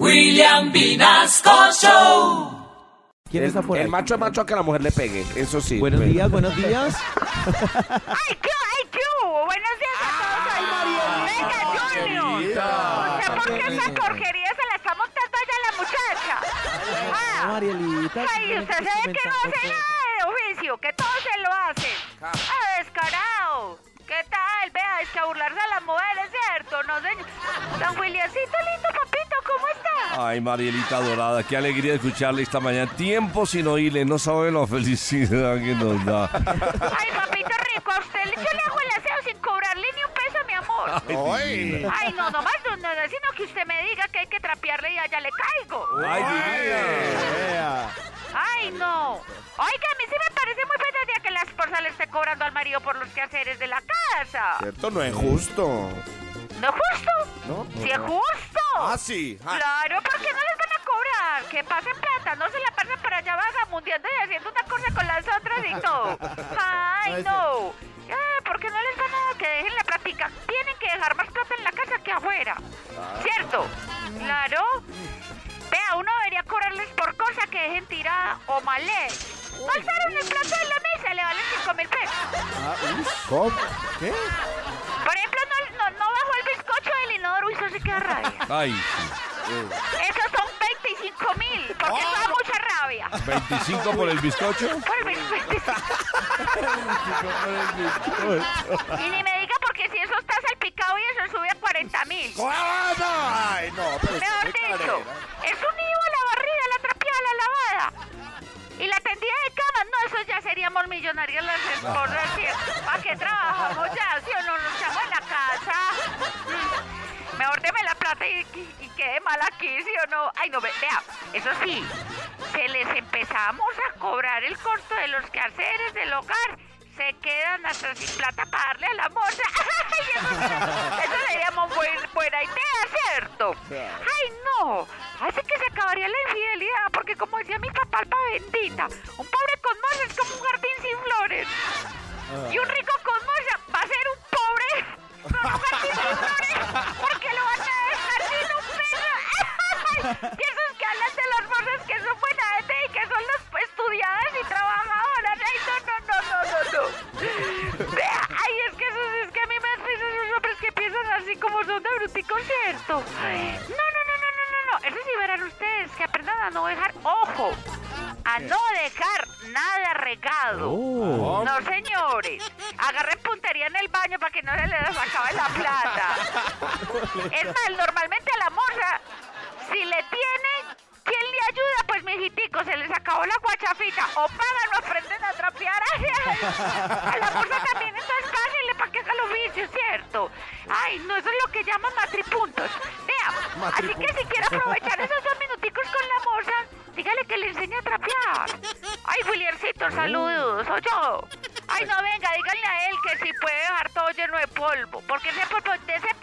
William Vinasco Show. ¿Quién el, está por el ahí? macho es macho a que la mujer le pegue, eso sí. Buenos días, buenos días. ¡Ay, qué, ay, qué hubo! Buenos días a todos. ¡Ay, Venga, Junior! ¿Usted por qué esa porquería se la está montando allá a la muchacha? Ah, Marielita. Ay, usted se ve que no hace nada de oficio, que todo se lo hace. ¡Ah, descarado! ¿Qué tal? Vea, es que a burlarse a las mujeres, ¿cierto? No, señor. Don Williamcito, lindo. Ay, Marielita Dorada, qué alegría escucharle esta mañana. Tiempo sin oírle, no sabe la felicidad que nos da. Ay, papito rico, a usted yo le hago el aseo sin cobrarle ni un peso, mi amor. Ay. Ay, no, nomás no, no, no, sino que usted me diga que hay que trapearle y allá le caigo. Ay, divina. Ay, no. Oiga, a mí sí me parece muy buena idea que la esposa le esté cobrando al marido por los quehaceres de la casa. Cierto, no es justo. ¿No es justo? ¿No? Sí es justo. Ah, sí. Ah, Claro, ¿por qué no les van a cobrar? Que pasen plata, no se la pasen por allá vagamundeando y haciendo una cosa con las otras y todo. Ay, no. Ah, ¿Por qué no les van a que dejen la plática? Tienen que dejar más plata en la casa que afuera. ¿Cierto? Claro. Vea, uno debería cobrarles por cosa que dejen tirada o malé. El plato de la mesa, le valen 5 mil pesos. Ah. ¿Cómo? ¿Qué? Por ejemplo, no, no, no bajó el bizcocho del inodoro y eso sí queda rabia. Ay. Esos son 25 mil, porque eso da mucha rabia. 25 por el bizcocho. Por el 25. Y ni me diga porque si eso está salpicado y eso sube a 40 mil. Ay, no, pero Mejor dicho, es un IVA la barrida, la trapeada, la lavada. Y la tendida de cama, no, eso ya seríamos millonarios las esposas. ¿Para qué trabajamos y, y- y quede mal aquí, ¿sí o no? Ay, no, ve- vea, eso sí, se les empezamos a cobrar el costo de los quehaceres del hogar. Se quedan hasta sin plata para darle a la moza. Eso, sería muy buen- buena idea, ¿cierto? Ay, no. Hace que se acabaría la infidelidad, porque como decía mi papá, alma bendita, un pobre con moza es como un jardín sin flores. Y un rico y esos que hablan de las mozas que son buena gente y que son las estudiadas y trabajadoras. Ay, no, no, no, no, no, no. Vea, ay, es que eso es que a mí me risa esos hombres que piensan así como son de bruticos, ¿cierto? No, no, no, no, no, no, no. Eso sí verán ustedes, que aprendan a no dejar, ojo, a no dejar nada regado. Oh. No, señores. Agarren puntería en el baño para que no se les acabe la plata. Es más, normalmente a la moza, si le tiene, ¿quién le ayuda? Pues, mijitico, se les acabó la guachafita. O pagan o aprenden a trapear. Ay, ay. A la moza también, entonces páguenle para que haga los vicios, ¿cierto? Ay, no, eso es lo que llaman matripuntos. Vea, así que si quiere aprovechar esos dos minuticos con la moza, dígale que le enseñe a trapear. Ay, Williamcito, saludos, soy yo. Ay, no, venga, díganle a él que si puede dejar todo lleno de polvo. Porque ese polvo, de ese